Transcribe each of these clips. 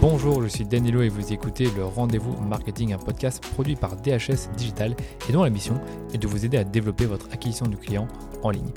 Bonjour, je suis Danilo et vous écoutez le Rendez-vous Marketing, un podcast produit par DHS Digital et dont la mission est de vous aider à développer votre acquisition du client en ligne.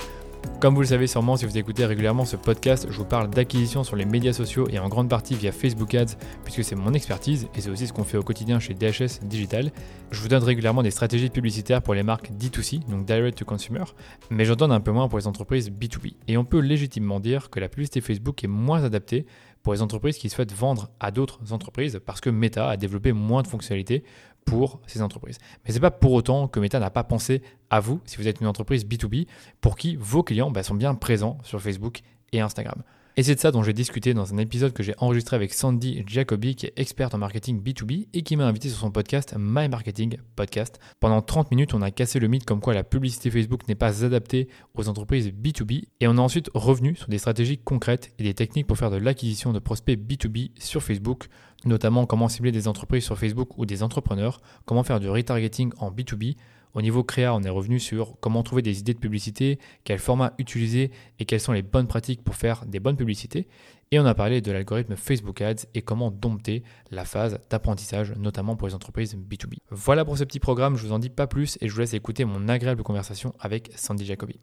Comme vous le savez sûrement, si vous écoutez régulièrement ce podcast, je vous parle d'acquisition sur les médias sociaux et en grande partie via Facebook Ads, puisque c'est mon expertise et c'est aussi ce qu'on fait au quotidien chez DHS Digital. Je vous donne régulièrement des stratégies publicitaires pour les marques D2C, donc Direct to Consumer, mais j'en donne un peu moins pour les entreprises B2B. Et on peut légitimement dire que la publicité Facebook est moins adaptée pour les entreprises qui souhaitent vendre à d'autres entreprises parce que Meta a développé moins de fonctionnalités pour ces entreprises. Mais ce n'est pas pour autant que Meta n'a pas pensé à vous si vous êtes une entreprise B2B pour qui vos clients bah, sont bien présents sur Facebook et Instagram. Et c'est de ça dont j'ai discuté dans un épisode que j'ai enregistré avec Sandy Jacobi, qui est experte en marketing B2B et qui m'a invité sur son podcast My Marketing Podcast. Pendant 30 minutes, on a cassé le mythe comme quoi la publicité Facebook n'est pas adaptée aux entreprises B2B et on a ensuite revenu sur des stratégies concrètes et des techniques pour faire de l'acquisition de prospects B2B sur Facebook, notamment comment cibler des entreprises sur Facebook ou des entrepreneurs, comment faire du retargeting en B2B, au niveau créa, on est revenu sur comment trouver des idées de publicité, quel format utiliser et quelles sont les bonnes pratiques pour faire des bonnes publicités. Et on a parlé de l'algorithme Facebook Ads et comment dompter la phase d'apprentissage, notamment pour les entreprises B2B. Voilà pour ce petit programme, je vous en dis pas plus et je vous laisse écouter mon agréable conversation avec Sandy Jacobi.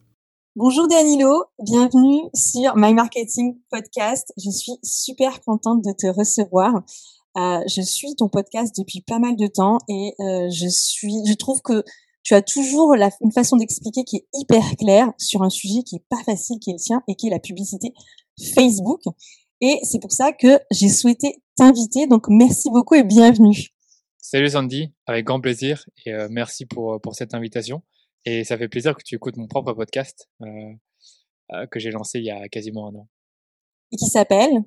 Bonjour Danilo, bienvenue sur My Marketing Podcast. Je suis super contente de te recevoir. Euh, je suis ton podcast depuis pas mal de temps et euh, je suis, je trouve que tu as toujours la, une façon d'expliquer qui est hyper claire sur un sujet qui est pas facile, qui est le tien, et qui est la publicité Facebook. Et c'est pour ça que j'ai souhaité t'inviter. Donc, merci beaucoup et bienvenue. Salut Sandy, avec grand plaisir et euh, merci pour, euh, pour cette invitation. Et ça fait plaisir que tu écoutes mon propre podcast euh, euh que j'ai lancé il y a quasiment un an. Et qui s'appelle?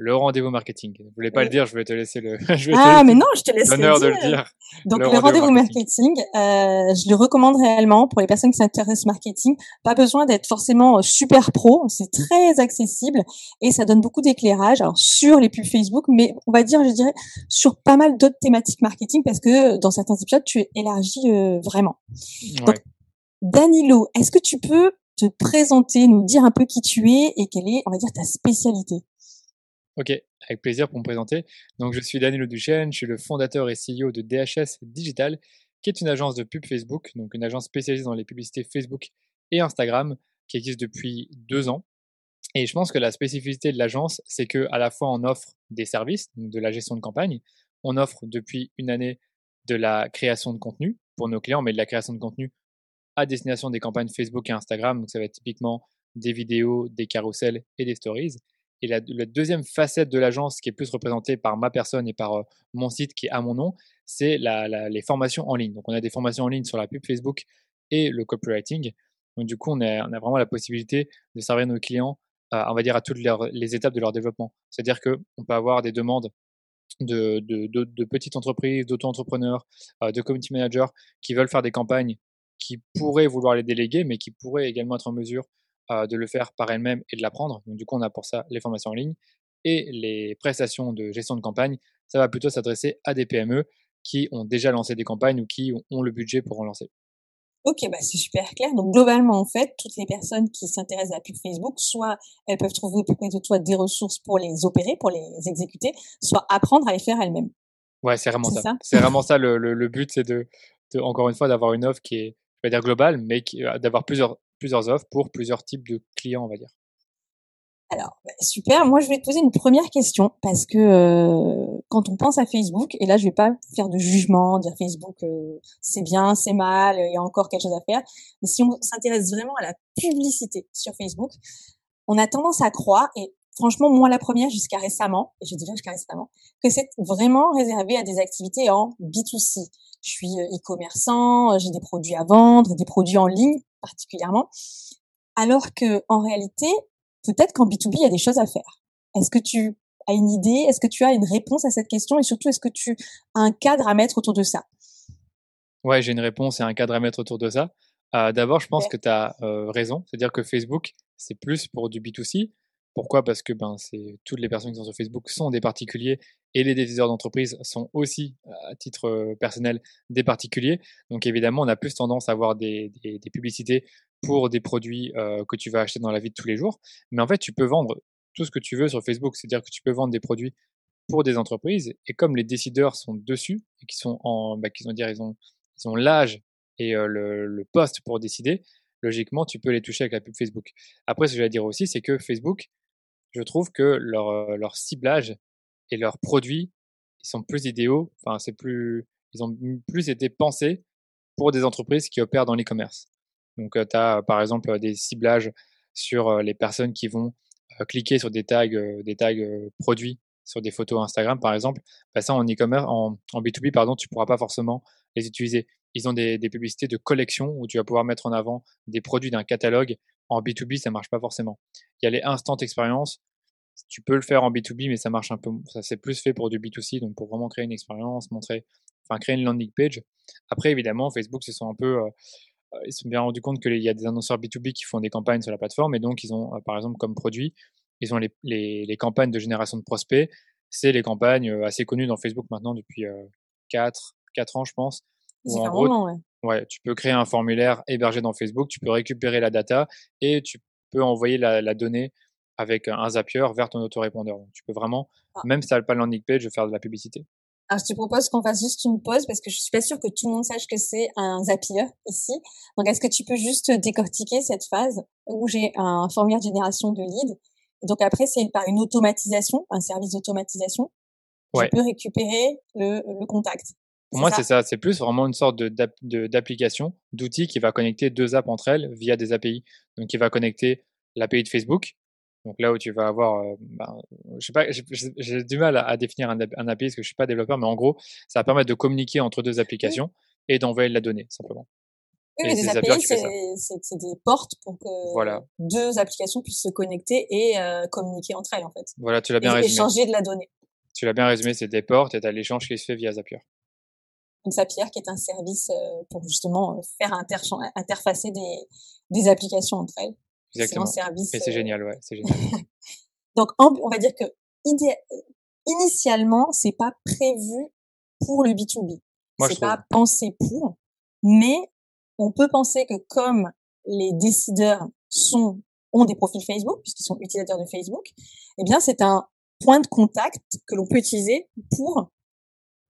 Le rendez-vous marketing. Je voulais pas le dire, je vais te laisser le. Je ah, mais non, je te laisse l'honneur de le dire. Donc le, rendez-vous marketing, euh, je le recommande réellement pour les personnes qui s'intéressent au marketing. Pas besoin d'être forcément euh, super pro, c'est très accessible et ça donne beaucoup d'éclairage. Alors sur les pubs Facebook, mais on va dire, je dirais, sur pas mal d'autres thématiques marketing parce que dans certains épisodes, tu élargis euh, vraiment. Donc, Danilo, est-ce que tu peux te présenter, nous dire un peu qui tu es et quelle est, on va dire, ta spécialité? Ok, avec plaisir pour me présenter. Donc, je suis Danilo Duchesne, je suis le fondateur et CEO de DHS Digital, qui est une agence de pub Facebook, donc une agence spécialisée dans les publicités Facebook et Instagram, qui existe depuis deux ans. Et je pense que la spécificité de l'agence, c'est que à la fois on offre des services, donc de la gestion de campagne, on offre depuis une année de la création de contenu pour nos clients, mais de la création de contenu à destination des campagnes Facebook et Instagram. Donc ça va être typiquement des vidéos, des carousels et des stories. Et la, deuxième facette de l'agence, qui est plus représentée par ma personne et par euh, mon site qui est à mon nom, c'est les formations en ligne. Donc, on a des formations en ligne sur la pub Facebook et le copywriting. Donc, du coup, on a, vraiment la possibilité de servir nos clients, euh, on va dire, à toutes les étapes de leur développement. C'est-à-dire qu'on peut avoir des demandes de, de, de, de petites entreprises, d'auto-entrepreneurs, euh, de community managers qui veulent faire des campagnes qui pourraient vouloir les déléguer, mais qui pourraient également être en mesure de le faire par elle-même et de l'apprendre. Donc du coup, on a pour ça les formations en ligne et les prestations de gestion de campagne. Ça va plutôt s'adresser à des PME qui ont déjà lancé des campagnes ou qui ont le budget pour en lancer. Ok, bah c'est super clair. Donc globalement, en fait, toutes les personnes qui s'intéressent à la pub Facebook, soit elles peuvent trouver auprès de toi des ressources pour les opérer, pour les exécuter, soit apprendre à les faire elles-mêmes. Ouais, c'est vraiment ça. c'est vraiment ça le, le, but, c'est de, de, encore une fois, d'avoir une offre qui est, je vais dire globale, mais euh, d'avoir plusieurs plusieurs offres pour plusieurs types de clients, on va dire. Alors, bah, super. Moi, je vais te poser une première question parce que euh, quand on pense à Facebook, et là, je vais pas faire de jugement, dire Facebook, euh, c'est bien, c'est mal, il y a encore quelque chose à faire. Mais si on s'intéresse vraiment à la publicité sur Facebook, on a tendance à croire, et franchement, moi, la première jusqu'à récemment, et je dirais jusqu'à récemment, que c'est vraiment réservé à des activités en B2C. Je suis euh, e-commerçant, j'ai des produits à vendre, des produits en ligne particulièrement. Alors que en réalité, peut-être qu'en B2B, il y a des choses à faire. Est-ce que tu as une idée? Est-ce que tu as une réponse à cette question? Et surtout, est-ce que tu as un cadre à mettre autour de ça? Ouais, j'ai une réponse et un cadre à mettre autour de ça. Euh, D'abord, je pense que tu as euh, raison. C'est-à-dire que Facebook, c'est plus pour du B2C. Pourquoi? Parce que ben, toutes les personnes qui sont sur Facebook sont des particuliers et les décideurs d'entreprise sont aussi, à titre personnel, des particuliers. Donc évidemment, on a plus tendance à avoir des, publicités pour des produits que tu vas acheter dans la vie de tous les jours. Mais en fait, tu peux vendre tout ce que tu veux sur Facebook. C'est-à-dire que tu peux vendre des produits pour des entreprises. Et comme les décideurs sont dessus et qui sont en, bah, qu'ils ont dire, ils ont, ils l'âge et le, le poste pour décider, logiquement, tu peux les toucher avec la pub Facebook. Après, ce que j'allais dire aussi, c'est que Facebook, je trouve que leur, leur ciblage et leurs produits, ils sont plus idéaux. Enfin, c'est plus, ils ont plus été pensés pour des entreprises qui opèrent dans l'e-commerce. Donc, tu as par exemple des ciblages sur les personnes qui vont cliquer sur des tags, des tags produits sur des photos Instagram, par exemple. Bah, ça, en e-commerce, en, en, B2B, pardon, tu pourras pas forcément les utiliser. Ils ont des, des, publicités de collection où tu vas pouvoir mettre en avant des produits d'un catalogue. En B2B, ça marche pas forcément. Il y a les instant expérience. Tu peux le faire en B2B, mais ça marche un peu, ça c'est plus fait pour du B2C, donc pour vraiment créer une expérience, montrer, enfin créer une landing page. Après, évidemment, Facebook se sont un peu, euh, ils se sont bien rendus compte qu'il y a des annonceurs B2B qui font des campagnes sur la plateforme, et donc ils ont, euh, par exemple, comme produit, ils ont les, les, les campagnes de génération de prospects. C'est les campagnes euh, assez connues dans Facebook maintenant depuis 4, 4 ans, je pense. C'est un moment, ouais. Ouais, tu peux créer un formulaire hébergé dans Facebook, tu peux récupérer la data et tu peux envoyer la, la donnée avec un Zapier vers ton autorépondeur. Donc, tu peux vraiment, ah. même si tu n'as pas le landing page, faire de la publicité. Alors, je te propose qu'on fasse juste une pause parce que je suis pas sûre que tout le monde sache que c'est un Zapier ici. Donc, est-ce que tu peux juste décortiquer cette phase où j'ai un formulaire de génération de lead Donc après, c'est par une automatisation, un service d'automatisation. Ouais. Je peux récupérer le, le contact. Pour moi, c'est ça. C'est plus vraiment une sorte d'application, d'outil qui va connecter deux apps entre elles via des API. Donc, qui va connecter l'API de Facebook donc là où tu vas avoir, euh, ben, je sais pas, j'ai du mal à, définir un, un, API parce que je suis pas développeur, mais en gros, ça va permettre de communiquer entre deux applications et d'envoyer de la donnée simplement. Oui, mais des API, c'est des portes pour que deux applications puissent se connecter et euh, communiquer entre elles en fait. Voilà, tu l'as bien et résumé. Échanger de la donnée. Tu l'as bien résumé, c'est des portes et tu as l'échange qui se fait via Zapier. Donc Zapier qui est un service euh, pour justement faire interfacer des, des applications entre elles. Exactement. service. Et c'est génial, ouais, c'est génial. Donc, on va dire que initialement, c'est pas prévu pour le B2B. C'est pas pensé pour, mais on peut penser que comme les décideurs sont ont des profils Facebook puisqu'ils sont utilisateurs de Facebook, eh bien c'est un point de contact que l'on peut utiliser pour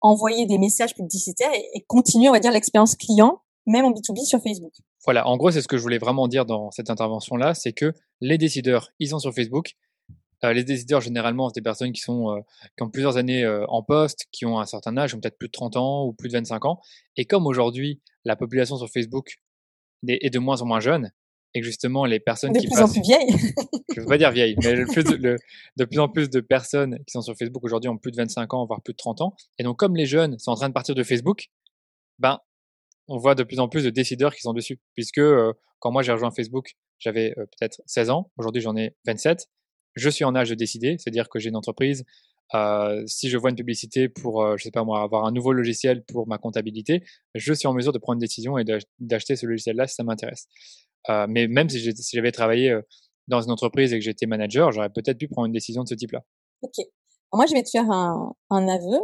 envoyer des messages publicitaires et, continuer, on va dire, l'expérience client même en B2B sur Facebook. Voilà, en gros, c'est ce que je voulais vraiment dire dans cette intervention-là, c'est que les décideurs, ils sont sur Facebook. Euh, les décideurs, généralement, c'est des personnes qui sont euh, qui ont plusieurs années euh, en poste, qui ont un certain âge, ont peut-être plus de 30 ans ou plus de 25 ans. Et comme aujourd'hui, la population sur Facebook est de moins en moins jeune, et que justement, les personnes de qui plus en plus vieilles. je veux pas dire vieilles, mais le plus le, de plus en plus de personnes qui sont sur Facebook aujourd'hui ont plus de 25 ans, voire plus de 30 ans. Et donc, comme les jeunes sont en train de partir de Facebook, ben, on voit de plus en plus de décideurs qui sont dessus. Puisque euh, quand moi j'ai rejoint Facebook, j'avais euh, peut-être 16 ans, aujourd'hui j'en ai 27. Je suis en âge de décider, c'est-à-dire que j'ai une entreprise. Euh, si je vois une publicité pour, je sais pas moi, avoir un nouveau logiciel pour ma comptabilité, je suis en mesure de prendre une décision et d'acheter ce logiciel-là si ça m'intéresse. Mais même si j'avais travaillé dans une entreprise et que j'étais manager, j'aurais peut-être pu prendre une décision de ce type-là. Ok. Moi, je vais te faire un, un aveu.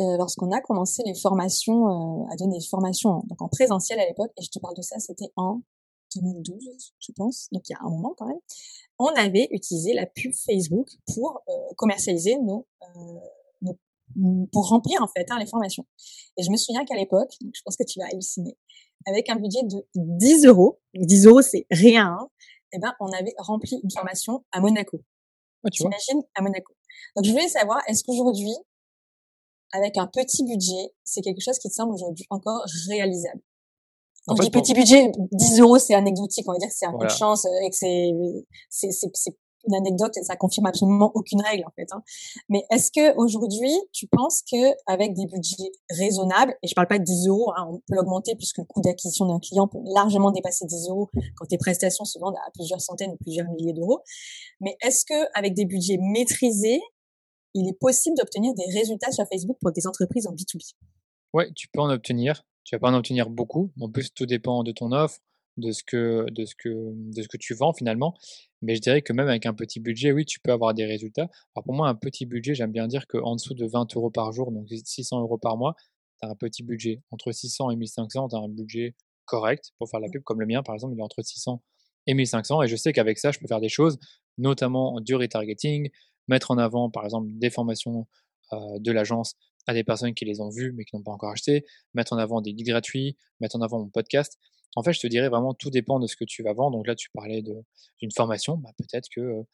Euh, lorsqu'on a commencé les formations, euh, à donner des formations donc en présentiel à l'époque, et je te parle de ça, c'était en 2012, je pense, donc il y a un moment quand même, on avait utilisé la pub Facebook pour euh, commercialiser nos, nos, pour remplir en fait hein, les formations. Et je me souviens qu'à l'époque, je pense que tu vas halluciner, avec un budget de 10 euros, 10 euros c'est rien, hein, et eh ben on avait rempli une formation à Monaco. Oh, tu imagines à Monaco. Donc je voulais savoir, est-ce qu'aujourd'hui avec un petit budget, c'est quelque chose qui te semble aujourd'hui encore réalisable? Quand je dis petit budget, 10 euros, c'est anecdotique. On va dire que c'est un coup de chance euh, et que c'est, c'est, c'est, une anecdote et ça confirme absolument aucune règle, en fait. Hein. Mais est-ce que aujourd'hui, tu penses que avec des budgets raisonnables, et je parle pas de 10 euros, hein, on peut l'augmenter puisque le coût d'acquisition d'un client peut largement dépasser 10 euros quand tes prestations se vendent à plusieurs centaines ou plusieurs milliers d'euros. Mais est-ce que avec des budgets maîtrisés, il est possible d'obtenir des résultats sur Facebook pour des entreprises en B2B. Ouais, tu peux en obtenir. Tu vas pas en obtenir beaucoup. En plus, tout dépend de ton offre, de ce que, de ce que, de ce que tu vends finalement. Mais je dirais que même avec un petit budget, oui, tu peux avoir des résultats. Alors pour moi, un petit budget, j'aime bien dire qu'en dessous de 20 euros par jour, donc 600 euros par mois, tu as un petit budget. Entre 600 et 1500, tu as un budget correct pour faire la pub, comme le mien, par exemple, il est entre 600 et 1500. Et je sais qu'avec ça, je peux faire des choses, notamment du retargeting, mettre en avant, par exemple, des formations de l'agence à des personnes qui les ont vues mais qui n'ont pas encore acheté, mettre en avant des guides gratuits, mettre en avant mon podcast. En fait, je te dirais vraiment tout dépend de ce que tu vas vendre. Donc là, tu parlais d'une formation, bah, peut-être que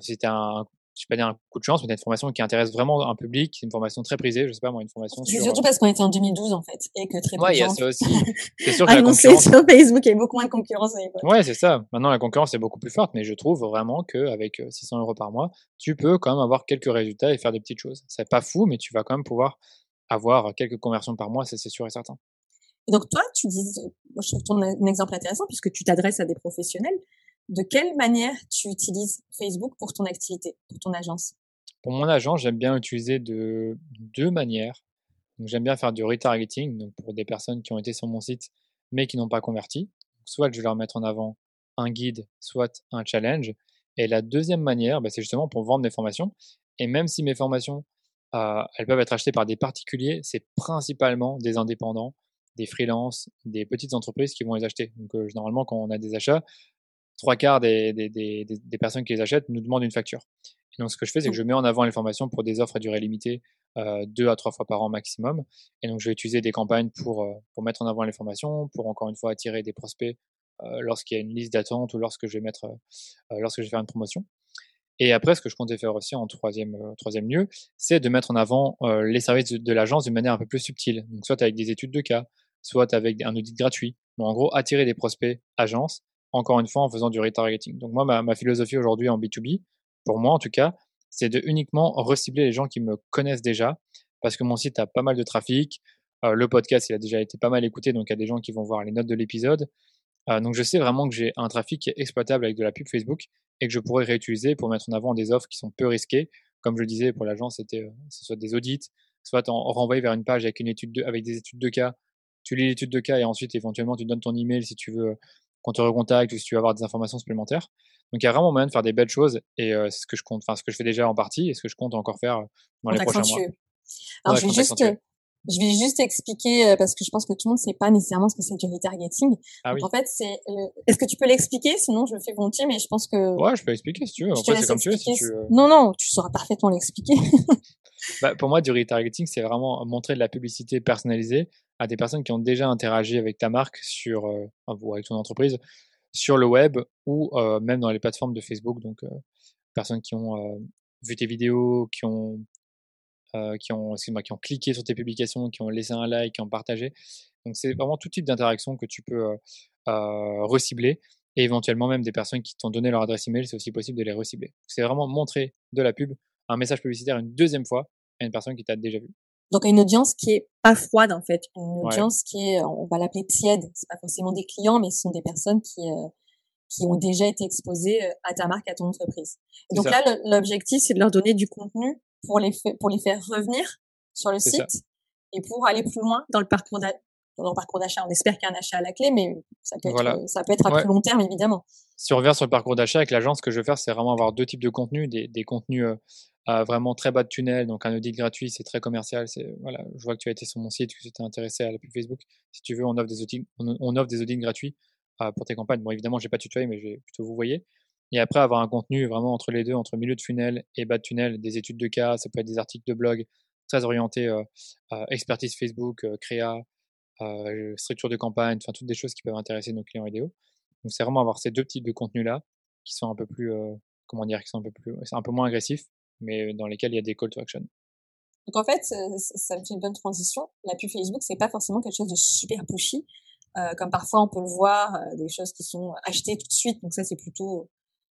c'était un je sais pas dire un coup de chance, mais une formation qui intéresse vraiment un public, une formation très prisée, je sais pas moi, une formation sur... surtout parce qu'on était en 2012 en fait, et que très peu ouais, il y a ça aussi. C'est sûr que la concurrence... sur Facebook, il y a beaucoup moins de concurrence à l'époque. Ouais, c'est ça. Maintenant, la concurrence est beaucoup plus forte, mais je trouve vraiment qu'avec 600 euh, euros par mois, tu peux quand même avoir quelques résultats et faire des petites choses. C'est pas fou, mais tu vas quand même pouvoir avoir quelques conversions par mois, c'est sûr et certain. Donc toi, tu dis, moi je trouve ton exemple intéressant puisque tu t'adresses à des professionnels. De quelle manière tu utilises Facebook pour ton activité, pour ton agence? Pour mon agence, j'aime bien utiliser de deux manières. J'aime bien faire du retargeting donc pour des personnes qui ont été sur mon site mais qui n'ont pas converti. Soit je vais leur mettre en avant un guide, soit un challenge. Et la deuxième manière, bah, c'est justement pour vendre des formations. Et même si mes formations, euh, elles peuvent être achetées par des particuliers, c'est principalement des indépendants, des freelances, des petites entreprises qui vont les acheter. Donc euh, généralement, quand on a des achats, trois quarts des, des, des, des, personnes qui les achètent nous demandent une facture. Et donc, ce que je fais, c'est que mmh. je mets en avant les formations pour des offres à durée limitée, euh, deux à trois fois par an maximum. Et donc, je vais utiliser des campagnes pour, euh, pour mettre en avant les formations, pour encore une fois attirer des prospects euh, lorsqu'il y a une liste d'attente ou lorsque je vais mettre, lorsque je vais faire une promotion. Et après, ce que je comptais faire aussi en troisième, troisième lieu, c'est de mettre en avant les services de, de l'agence d'une manière un peu plus subtile. Donc, soit avec des études de cas, soit avec un audit gratuit. Mais en gros, attirer des prospects agences encore une fois en faisant du retargeting. Donc moi, ma, philosophie aujourd'hui en B2B, pour moi en tout cas, c'est de uniquement recibler les gens qui me connaissent déjà, parce que mon site a pas mal de trafic, euh, le podcast il a déjà été pas mal écouté, donc il y a des gens qui vont voir les notes de l'épisode. Euh, donc je sais vraiment que j'ai un trafic exploitable avec de la pub Facebook et que je pourrais réutiliser pour mettre en avant des offres qui sont peu risquées. Comme je le disais pour l'agence, c'était euh, soit des audits, soit en renvoyer vers une page avec une étude de, avec des études de cas. Tu lis l'étude de cas et ensuite éventuellement tu donnes ton email si tu veux qu'on te recontacte ou si tu veux avoir des informations supplémentaires. Donc il y a vraiment moyen de faire des belles choses et euh, c'est ce que je compte, enfin ce que je fais déjà en partie et ce que je compte encore faire euh, dans les prochains mois. Alors je vais juste, je vais juste expliquer euh, parce que je pense que tout le monde ne sait pas nécessairement ce que c'est du retargeting. Ah Donc en fait c'est, est-ce que tu peux l'expliquer? Sinon je le fais volontiers, mais je pense que. Ouais, je peux l'expliquer si tu veux. Après c'est comme tu veux. Si tu... Non non, tu sauras parfaitement l'expliquer. bah, pour moi, du retargeting, c'est vraiment montrer de la publicité personnalisée à des personnes qui ont déjà interagi avec ta marque sur, euh, avec ton entreprise sur le web ou euh, même dans les plateformes de Facebook. Donc, euh, personnes qui ont vu tes vidéos, qui ont, qui, qui ont cliqué sur tes publications, qui ont laissé un like, qui ont partagé. Donc, c'est vraiment tout type d'interaction que tu peux recibler et éventuellement même des personnes qui t'ont donné leur adresse email, c'est aussi possible de les recibler. C'est vraiment montrer de la pub, un message publicitaire une deuxième fois à une personne qui t'a déjà vu. Donc une audience qui est pas froide en fait, une audience qui est, on va l'appeler tiède. C'est pas forcément des clients, mais ce sont des personnes qui euh, qui ont déjà été exposées euh, à ta marque, à ton entreprise. Et donc là, l'objectif c'est de leur donner du contenu pour les pour les faire revenir sur le site et pour aller plus loin dans le parcours dans le parcours d'achat. On espère qu'il y a un achat à la clé, mais ça peut être, ça peut être à plus long terme évidemment. Si on revient sur le parcours d'achat avec l'agence, ce que je veux faire, c'est vraiment avoir deux types de contenus, des, des contenus euh, vraiment très bas de tunnel, donc un audit gratuit, c'est très commercial. Voilà, je vois que tu as été sur mon site, que tu t'es intéressé à la pub Facebook. Si tu veux, on offre des audits, on, offre des audits gratuits euh, pour tes campagnes. Bon, évidemment, j'ai pas tutoyé, mais je vais plutôt vous voyez. Et après, avoir un contenu vraiment entre les deux, entre milieu de funnel et bas de tunnel, des études de cas, ça peut être des articles de blog très orientés euh, euh, expertise Facebook, créa, structure de campagne, enfin toutes des choses qui peuvent intéresser nos clients idéaux. Donc c'est vraiment avoir ces deux types de contenus là qui sont un peu plus, comment dire, qui sont un peu plus, un peu moins agressifs, mais dans lesquels il y a des call to action. Donc en fait, ça me fait une bonne transition. La pub Facebook, c'est pas forcément quelque chose de super pushy, euh, comme parfois on peut le voir, euh, des choses qui sont achetées tout de suite. Donc ça, c'est plutôt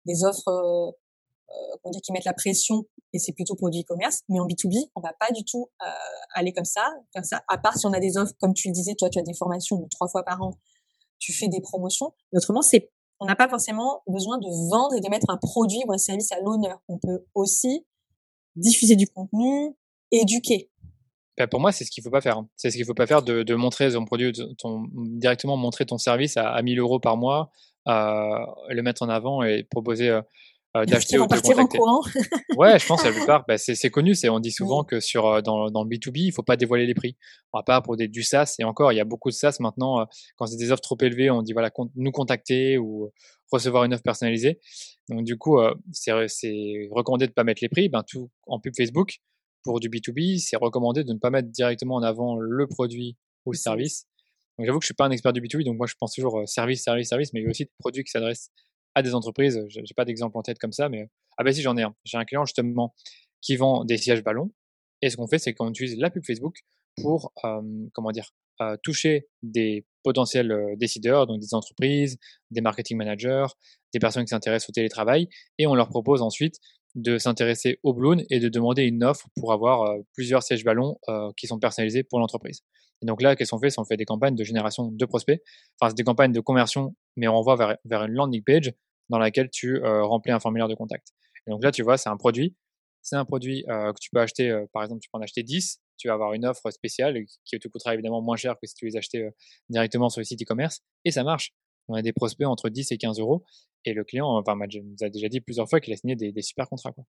des offres euh, dit qui mettent la pression et c'est plutôt pour du e-commerce. Mais en B2B, on va pas du tout aller comme ça, faire ça. À part si on a des offres, comme tu le disais, toi, tu as des formations trois fois par an, tu fais des promotions. Mais autrement, c'est on n'a pas forcément besoin de vendre et de mettre un produit ou un service à l'honneur. On peut aussi diffuser du contenu, éduquer. Ben pour moi, c'est ce qu'il faut pas faire. Hein. C'est ce qu'il faut pas faire de, de montrer ton produit, ton, directement montrer ton service à, à 1000 euros par mois, euh, le mettre en avant et proposer euh, euh, d'acheter ou de contacter. En ouais, je pense que la plupart, bah, c'est connu. C'est on dit souvent que sur euh, dans, dans le B2B, il faut pas dévoiler les prix. Va pas pour des, du SaaS et encore, il y a beaucoup de SaaS maintenant. Euh, quand c'est des offres trop élevées, on dit voilà, nous contacter ou recevoir une offre personnalisée. Donc du coup, c'est recommandé de pas mettre les prix. Ben tout en pub Facebook pour du B2B, c'est recommandé de ne pas mettre directement en avant le produit ou le service. Donc j'avoue que je suis pas un expert du B2B, donc moi je pense toujours service, service, service, mais il y a aussi des produits qui s'adressent des entreprises. J'ai pas d'exemple en tête comme ça, mais ah ben si j'en ai un. J'ai un client justement qui vend des sièges ballons. Et ce qu'on fait, c'est qu'on utilise la pub Facebook pour, comment dire, toucher des potentiels décideurs, donc des entreprises, des marketing managers, des personnes qui s'intéressent au télétravail, et on leur propose ensuite de s'intéresser au balloon et de demander une offre pour avoir plusieurs sièges ballons qui sont personnalisés pour l'entreprise. Et donc là, qu'est-ce qu'on fait? C'est on fait des campagnes de génération de prospects, enfin c'est des campagnes de conversion, mais on renvoie vers, vers une landing page dans laquelle tu remplis un formulaire de contact. Et donc là, tu vois, c'est un produit. C'est un produit que tu peux acheter, par exemple, tu peux en acheter 10, tu vas avoir une offre spéciale qui te coûtera évidemment moins cher que si tu les achetais directement sur le site e-commerce. Et ça marche. On a des prospects entre 10 et 15 euros. Et le client, enfin, nous a déjà dit plusieurs fois qu'il a signé des, super contrats. Quoi.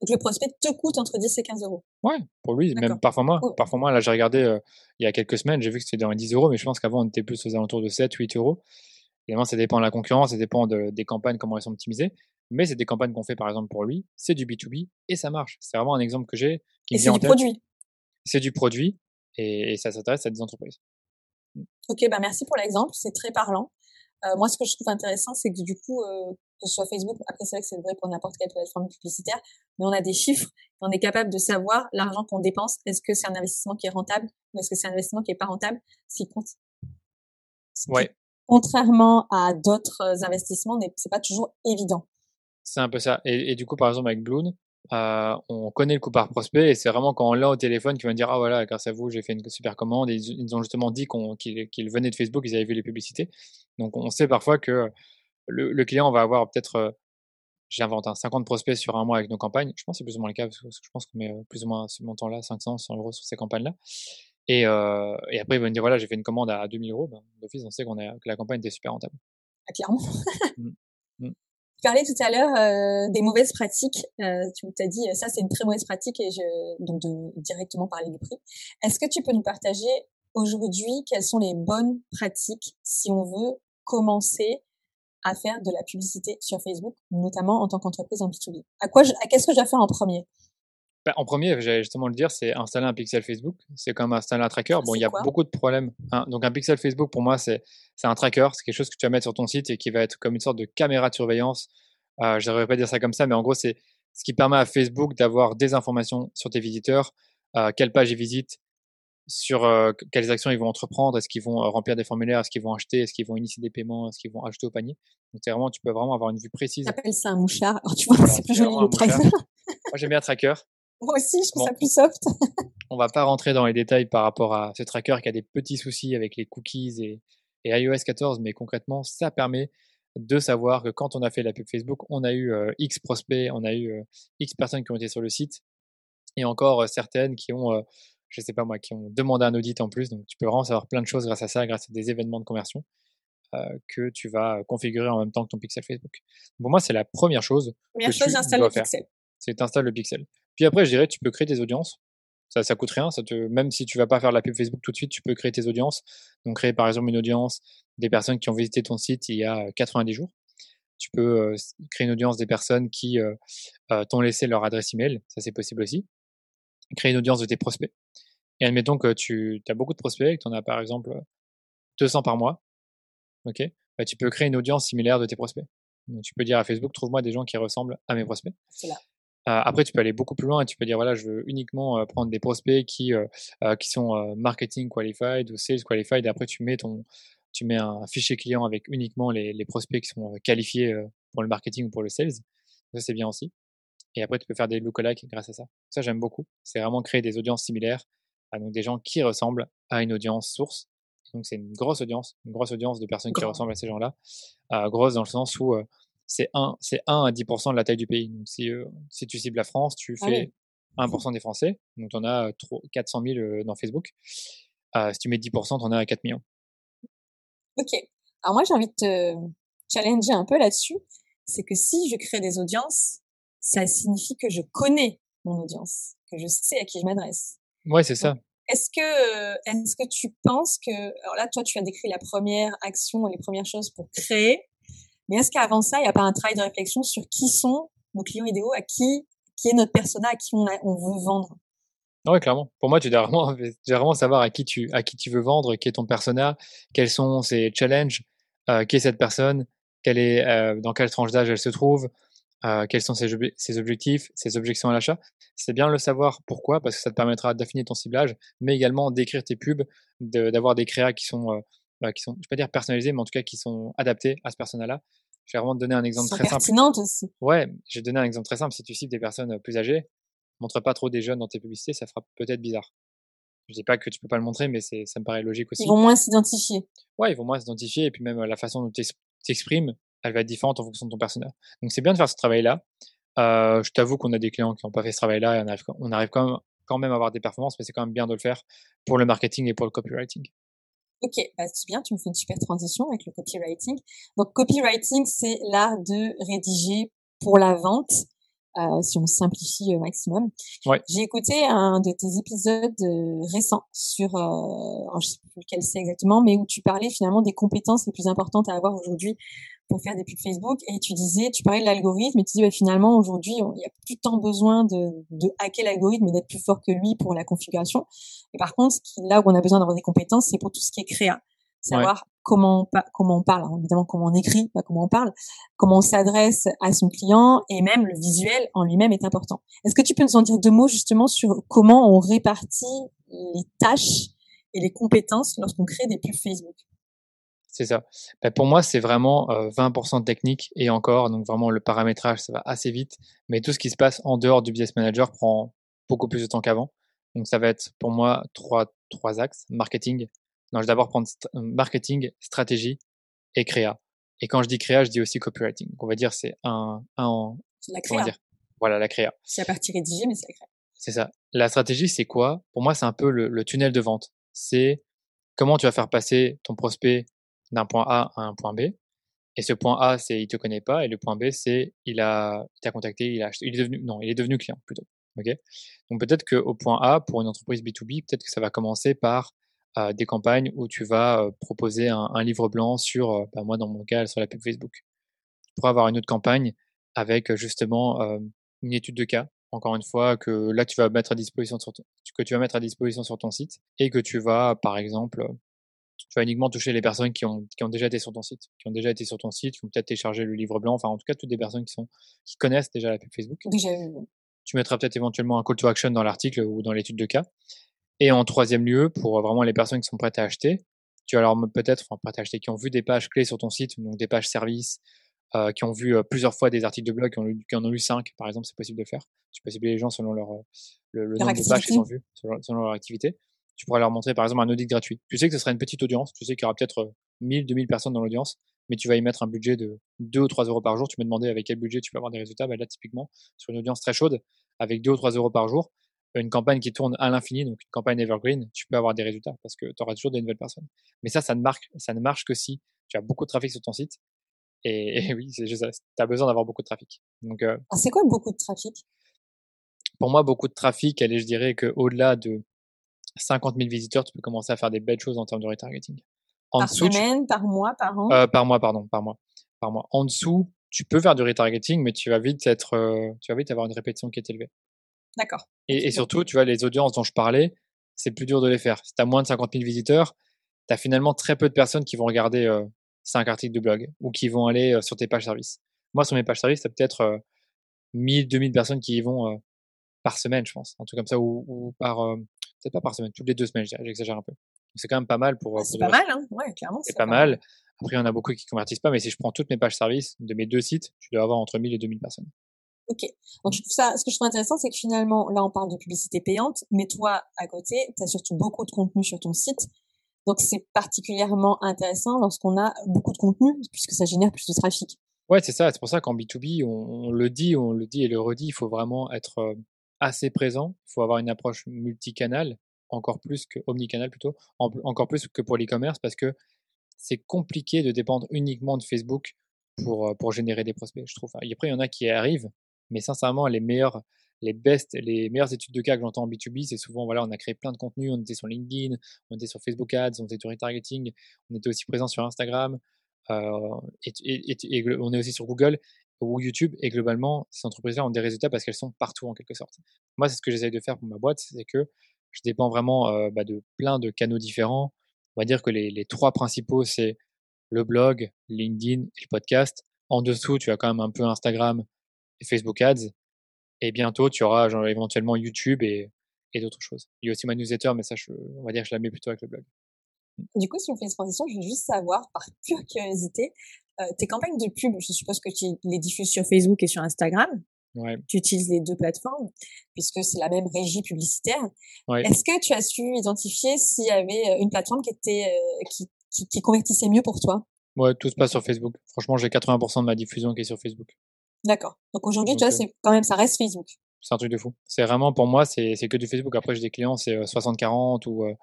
Donc le prospect te coûte entre 10 et 15 euros. Ouais, pour lui, même parfois moins. Parfois moins, là j'ai regardé il y a quelques semaines, j'ai vu que c'était dans les 10 euros, mais je pense qu'avant on était plus aux alentours de 7, 8 euros. Évidemment, ça dépend de la concurrence, ça dépend des campagnes, comment elles sont optimisées. Mais c'est des campagnes qu'on fait par exemple pour lui, c'est du B2B et ça marche. C'est vraiment un exemple que j'ai. Et c'est du produit. C'est du produit et, ça s'intéresse à des entreprises. Mmh. Ok, bah merci pour l'exemple, c'est très parlant. Euh, moi, ce que je trouve intéressant, c'est que du coup, euh, que ce soit Facebook, après c'est vrai que c'est vrai pour n'importe quelle plateforme publicitaire, mais on a des chiffres, et on est capable de savoir l'argent qu'on dépense. Est-ce que c'est un investissement qui est rentable ou est-ce que c'est un investissement qui est pas rentable? Ce compte. Ouais. Contrairement à d'autres investissements, c'est pas toujours évident. C'est un peu ça. Et, du coup, par exemple, avec Bloon, euh, on connaît le coup par prospect et c'est vraiment quand on l'a au téléphone qu'il va dire Ah voilà, grâce à vous, j'ai fait une super commande. Et ils, ont justement dit qu'ils venaient de Facebook, ils avaient vu les publicités. Donc on sait parfois que le, client va avoir peut-être, euh, j'invente, un 50 prospects sur un mois avec nos campagnes. Je pense que c'est plus ou moins le cas parce que, je pense qu'on met euh, plus ou moins ce montant-là, 500, 100 euros sur ces campagnes-là. Et, et, après, ils vont me dire Voilà, j'ai fait une commande à 2000 euros. Ben, D'office, on sait qu'on que la campagne était super rentable. Ah, clairement. Mmh. Mmh. Tu parlais tout à l'heure euh, des mauvaises pratiques. Euh, tu t'as dit ça c'est une très mauvaise pratique et je donc de directement parler du prix. Est-ce que tu peux nous partager aujourd'hui quelles sont les bonnes pratiques si on veut commencer à faire de la publicité sur Facebook, notamment en tant qu'entreprise en B2B À quoi qu'est-ce que je dois faire en premier? Bah, en premier, j'allais justement le dire, c'est installer un pixel Facebook. C'est comme installer un tracker. Bon, il y a beaucoup de problèmes. Hein. Donc, un pixel Facebook, pour moi, c'est un tracker. C'est quelque chose que tu vas mettre sur ton site et qui va être comme une sorte de caméra de surveillance. Euh, je ne devrais pas dire ça comme ça, mais en gros, c'est ce qui permet à Facebook d'avoir des informations sur tes visiteurs, euh, quelles pages ils visitent, sur euh, quelles actions ils vont entreprendre, est-ce qu'ils vont remplir des formulaires, est-ce qu'ils vont acheter, est-ce qu'ils vont initier des paiements, est-ce qu'ils vont acheter au panier. Donc, vraiment, tu peux vraiment avoir une vue précise. appelle ça un mouchard? Alors, tu vois, c'est plus joli le tracker. Moi, j'aime bien tracker. Moi aussi, je trouve ça plus soft. on va pas rentrer dans les détails par rapport à ce tracker qui a des petits soucis avec les cookies et, iOS 14, mais concrètement, ça permet de savoir que quand on a fait la pub Facebook, on a eu euh, X prospects, on a eu euh, X personnes qui ont été sur le site, et encore euh, certaines qui ont, je sais pas moi, qui ont demandé un audit en plus. Donc tu peux vraiment savoir plein de choses grâce à ça, grâce à des événements de conversion que tu vas configurer en même temps que ton pixel Facebook. Pour moi, c'est la première chose. Première chose, j'installe le pixel. C'est t'installes le pixel. Puis après, je dirais, tu peux créer tes audiences. Ça, ça coûte rien. Ça te, même si tu vas pas faire la pub Facebook tout de suite, tu peux créer tes audiences. Donc, créer par exemple une audience des personnes qui ont visité ton site il y a 90 jours. Tu peux créer une audience des personnes qui t'ont laissé leur adresse email. Ça, c'est possible aussi. Créer une audience de tes prospects. Et admettons que tu as beaucoup de prospects, que tu as par exemple 200 par mois. Ok bah, Tu peux créer une audience similaire de tes prospects. Tu peux dire à Facebook, trouve-moi des gens qui ressemblent à mes prospects. Euh, après, tu peux aller beaucoup plus loin et tu peux dire voilà, je veux uniquement euh, prendre des prospects qui, euh, qui sont marketing qualified ou sales qualified. Et après, tu mets ton, tu mets un fichier client avec uniquement les, les prospects qui sont qualifiés pour le marketing ou pour le sales. Ça, c'est bien aussi. Et après, tu peux faire des lookalikes grâce à ça. Ça, j'aime beaucoup. C'est vraiment créer des audiences similaires, à donc des gens qui ressemblent à une audience source. Donc, c'est une grosse audience, une grosse audience de personnes qui ressemblent à ces gens-là. grosse dans le sens où c'est 1, 1 à 10% de la taille du pays. Donc, si, euh, si tu cibles la France, tu ah fais 1% des Français. Donc, tu en as 400 000 dans Facebook. Euh, si tu mets 10%, tu en as à 4 millions. Ok. Alors, moi, j'ai envie de te challenger un peu là-dessus. C'est que si je crée des audiences, ça signifie que je connais mon audience, que je sais à qui je m'adresse. Ouais, c'est ça. Est-ce que, est-ce que tu penses que, alors là, toi, tu as décrit la première action, les premières choses pour créer. Mais est-ce qu'avant ça, il n'y a pas un travail de réflexion sur qui sont nos clients idéaux, à qui, qui est notre persona, à qui on, on veut vendre? Ouais, clairement. Pour moi, tu dois vraiment, tu dois vraiment savoir à qui tu, à qui tu veux vendre, qui est ton persona, quels sont ses challenges, euh, qui est cette personne, quelle est, euh, dans quelle tranche d'âge elle se trouve, euh, quels sont ses, objectifs, ses objections à l'achat. C'est bien de le savoir pourquoi, parce que ça te permettra d'affiner ton ciblage, mais également d'écrire tes pubs, d'avoir des créas qui sont, bah, qui sont, je ne vais pas dire personnalisés, mais en tout cas qui sont adaptés à ce persona-là. Je vais vraiment te donner un exemple très simple. aussi. Ouais, je vais te donner un exemple très simple. Si tu cibles des personnes plus âgées, montre pas trop des jeunes dans tes publicités, ça fera peut-être bizarre. Je dis pas que tu peux pas le montrer, mais c'est, ça me paraît logique aussi. Ils vont moins s'identifier. Ouais, ils vont moins s'identifier, et puis même la façon dont tu t'exprimes, elle va être différente en fonction de ton personnage. Donc c'est bien de faire ce travail-là. Euh, je t'avoue qu'on a des clients qui n'ont pas fait ce travail-là, et on arrive, on arrive quand, même, quand même à avoir des performances, mais c'est quand même bien de le faire pour le marketing et pour le copywriting. Ok, bah, c'est bien, tu me fais une super transition avec le copywriting. Donc, copywriting, c'est l'art de rédiger pour la vente, euh, si on simplifie au maximum. Ouais. J'ai écouté un de tes épisodes euh, récents sur, euh, je sais plus lequel c'est exactement, mais où tu parlais finalement des compétences les plus importantes à avoir aujourd'hui pour faire des pubs Facebook et tu disais, tu parlais de l'algorithme et tu dis bah, finalement aujourd'hui il n'y a plus tant besoin de, de hacker l'algorithme et d'être plus fort que lui pour la configuration. Et par contre, là où on a besoin d'avoir des compétences, c'est pour tout ce qui est créa, savoir comment on, comment on parle, évidemment comment on écrit, pas comment on parle, comment on s'adresse à son client et même le visuel en lui-même est important. Est-ce que tu peux nous en dire deux mots justement sur comment on répartit les tâches et les compétences lorsqu'on crée des pubs Facebook? C'est ça. Bah, pour moi, c'est vraiment 20% de technique et encore, donc vraiment le paramétrage, ça va assez vite. Mais tout ce qui se passe en dehors du business manager prend beaucoup plus de temps qu'avant. Donc ça va être pour moi trois, trois axes. Marketing. Non, je vais d'abord prendre marketing, stratégie et créa. Et quand je dis créa, je dis aussi copywriting. Donc on va dire c'est un, un la créa. Dire, voilà, la créa. C'est la partie rédigée, mais c'est la créa. C'est ça. La stratégie, c'est quoi? Pour moi, c'est un peu le, le tunnel de vente. C'est comment tu vas faire passer ton prospect d'un point A à un point B. Et ce point A, c'est il te connaît pas, et le point B, c'est il a, t'a contacté, il a il est devenu, non, il est devenu client plutôt. Ok? Donc peut-être qu'au point A, pour une entreprise B2B, peut-être que ça va commencer par euh, des campagnes où tu vas euh, proposer un, livre blanc sur, euh, bah, moi dans mon cas, sur la pub Facebook. Tu pourras avoir une autre campagne avec justement une étude de cas. Encore une fois, que là tu vas mettre à disposition que tu vas mettre à disposition sur ton site et que tu vas, par exemple, tu vas uniquement toucher les personnes qui ont, qui ont déjà été sur ton site, qui ont déjà été sur ton site, qui ont peut-être téléchargé le livre blanc, enfin en tout cas toutes des personnes qui sont qui connaissent déjà la pub Facebook. Déjà Tu mettras peut-être éventuellement un call to action dans l'article ou dans l'étude de cas. Et en troisième lieu, pour vraiment les personnes qui sont prêtes à acheter, tu vas alors peut-être, enfin prêtes à acheter, qui ont vu des pages clés sur ton site, donc des pages services, euh, qui ont vu euh, plusieurs fois des articles de blog, qui en, qui en ont lu cinq, par exemple, c'est possible de faire. Tu peux cibler les gens selon leur, euh, le, le nombre de pages qu'ils ont vues, selon, selon leur activité tu pourrais leur montrer par exemple un audit gratuit. Tu sais que ce sera une petite audience, tu sais qu'il y aura peut-être 1000, euh, 2000 personnes dans l'audience, mais tu vas y mettre un budget de 2 ou 3 euros par jour. Tu me demandais avec quel budget tu peux avoir des résultats. Bah là, typiquement, sur une audience très chaude, avec 2 ou 3 euros par jour, une campagne qui tourne à l'infini, donc une campagne evergreen, tu peux avoir des résultats parce que tu auras toujours des nouvelles personnes. Mais ça, ça ne, marque, ça ne marche que si tu as beaucoup de trafic sur ton site. Et, oui, c'est juste Tu as besoin d'avoir beaucoup de trafic. Donc, euh, ah, c'est quoi beaucoup de trafic? Pour moi, beaucoup de trafic, elle est, je dirais qu'au-delà de 50 000 visiteurs, tu peux commencer à faire des belles choses en termes de retargeting. En par semaine, par mois, par an? Euh, Par mois, pardon, par mois. Par mois. En dessous, tu peux faire du retargeting, mais tu vas vite être, euh, tu vas vite avoir une répétition qui est élevée. D'accord. Et, et, surtout, tu vois, les audiences dont je parlais, c'est plus dur de les faire. Si tu as moins de 50 000 visiteurs, tu as finalement très peu de personnes qui vont regarder euh, 5 articles de blog ou qui vont aller euh, sur tes pages services. Moi, sur mes pages services, tu as peut-être 1000, euh, 2000 personnes qui y vont euh, par semaine, je pense. Un truc comme ça, ou, ou par, peut-être pas par semaine, toutes les deux semaines, j'exagère un peu. C'est quand même pas mal pour. Ah, c'est pas mal, hein ouais, clairement. C'est pas, mal. Après, il y en a beaucoup qui convertissent pas, mais si je prends toutes mes pages services de mes deux sites, tu dois avoir entre 1000 et 2000 personnes. Ok. Donc, je trouve ça, ce que je trouve intéressant, c'est que finalement, là, on parle de publicité payante, mais toi, à côté, tu as surtout beaucoup de contenu sur ton site. Donc, c'est particulièrement intéressant lorsqu'on a beaucoup de contenu, puisque ça génère plus de trafic. Ouais, c'est ça. C'est pour ça qu'en B2B, on, on, le dit, on le dit et le redit, il faut vraiment être euh, assez présent. Il faut avoir une approche multicanal encore plus que omnicanal plutôt, encore plus que pour l'e-commerce parce que c'est compliqué de dépendre uniquement de Facebook pour, euh, pour générer des prospects, je trouve. Et après, il y en a qui arrivent, mais sincèrement, les meilleurs, les best, les meilleures études de cas que j'entends en B2B, c'est souvent, voilà, on a créé plein de contenu, on était sur LinkedIn, on était sur Facebook Ads, on était sur retargeting, on était aussi présent sur Instagram, euh, et, on est aussi sur Google. Ou YouTube. Et globalement, ces entreprises-là ont des résultats parce qu'elles sont partout en quelque sorte. Moi, c'est ce que j'essaye de faire pour ma boîte, c'est que je dépends vraiment bah, de plein de canaux différents. On va dire que les, trois principaux, c'est le blog, LinkedIn et le podcast. En dessous, tu as quand même un peu Instagram et Facebook Ads. Et bientôt, tu auras éventuellement YouTube et, d'autres choses. Il y a aussi ma newsletter, mais ça, je, on va dire que je la mets plutôt avec le blog. Du coup, si on fait une transition, je veux juste savoir, par pure curiosité, euh, tes campagnes de pub, je suppose que tu les diffuses sur Facebook et sur Instagram. Ouais. Tu utilises les deux plateformes puisque c'est la même régie publicitaire. Ouais. Est-ce que tu as su identifier s'il y avait euh, une plateforme qui était euh, qui, qui, qui convertissait mieux pour toi? Ouais, tout se passe sur Facebook. Franchement, j'ai 80% de ma diffusion qui est sur Facebook. D'accord. Donc aujourd'hui, tu vois, c'est quand même ça reste Facebook. C'est un truc de fou. C'est vraiment, pour moi, c'est que du Facebook. Après, j'ai des clients, c'est euh, 60-40 ou euh,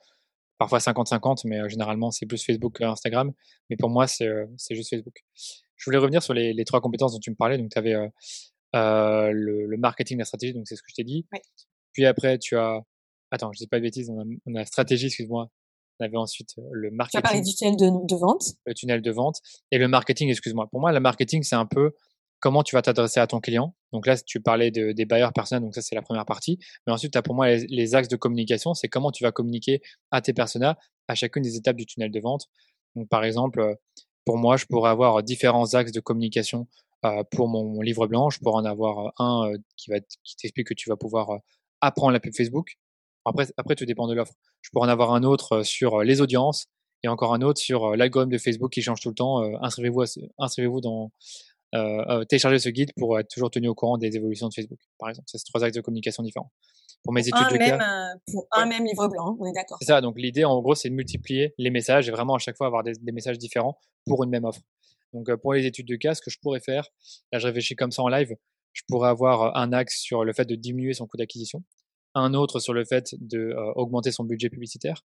parfois 50-50, mais euh, généralement, c'est plus Facebook que Instagram. Mais pour moi, c'est euh, juste Facebook. Je voulais revenir sur les, les trois compétences dont tu me parlais. Donc, tu avais euh, le, le marketing, la stratégie, donc c'est ce que je t'ai dit. Ouais. Puis après, tu as... Attends, je dis pas de bêtises, on a, on a la stratégie, excuse-moi. On avait ensuite le Tu as marketing parlé du tunnel de, de vente. le tunnel de vente et le marketing, excuse-moi. Pour moi, le marketing, c'est un peu comment tu vas t'adresser à ton client. Donc là, tu parlais de, des bailleurs personnels, donc ça, c'est la première partie. Mais ensuite, tu as pour moi les, axes de communication, c'est comment tu vas communiquer à tes personas à chacune des étapes du tunnel de vente. Par exemple, pour moi, je pourrais avoir différents axes de communication euh, pour mon, livre blanc. Je pourrais en avoir euh, un euh, qui t'explique que tu vas pouvoir apprendre la pub Facebook. Après, après, tout dépend de l'offre. Je pourrais en avoir un autre sur les audiences et encore un autre sur l'algorithme de Facebook qui change tout le temps. Inscrivez-vous, inscrivez-vous dans euh, euh, télécharger ce guide pour être toujours tenu au courant des évolutions de Facebook, par exemple. C'est trois axes de communication différents. Pour mes études Un de même, cas, euh, pour un même livre blanc, on est d'accord. c'est ça. Donc l'idée, en gros, c'est de multiplier les messages et vraiment à chaque fois avoir des, des messages différents pour une même offre. Donc euh, pour les études de cas, ce que je pourrais faire, là je réfléchis comme ça en live, je pourrais avoir un axe sur le fait de diminuer son coût d'acquisition, un autre sur le fait de euh, augmenter son budget publicitaire,